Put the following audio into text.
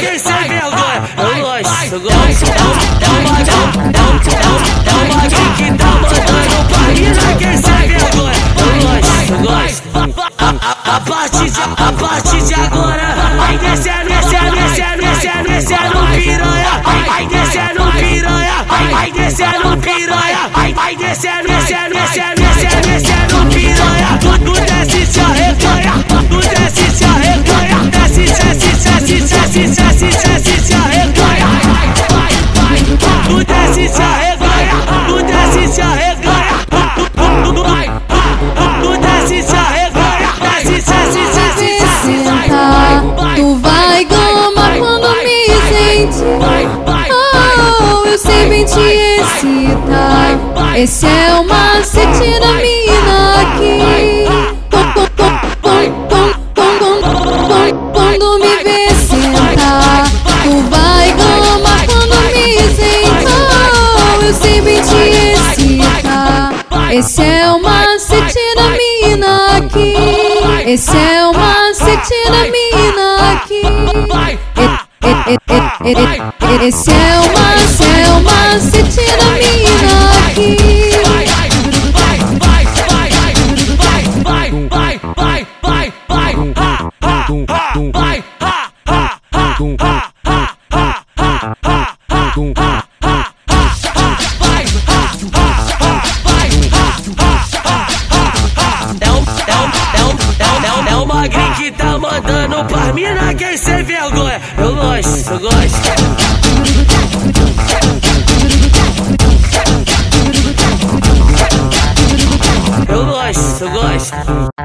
quem sem vergonha. Eu gosto, eu gosto. A, partir de, a partir de agora, vai descendo, descendo, descendo, descendo, descendo piranha. Vai descendo piranha, vai descendo piranha. Vai descendo, descendo, descendo, descendo, descendo piranha. Tu, desce se arreganha, tu desce se arreganha. Desce, desce, desce, desce, desce, desce se arreganha. Tu desce se te excitar. Esse é o macete da mina aqui. Quando me vê sentar, tu vai gama quando me sente. Oh, eu bem te excitar. Esse é o macete da mina aqui. Esse é o macete da mina aqui. Esse é o macete, É um, é um, é um, é um, é um, é uma gay que tá mandando pra mina quem sem vergonha. Eu gosto, eu gosto. Eu gosto, eu gosto.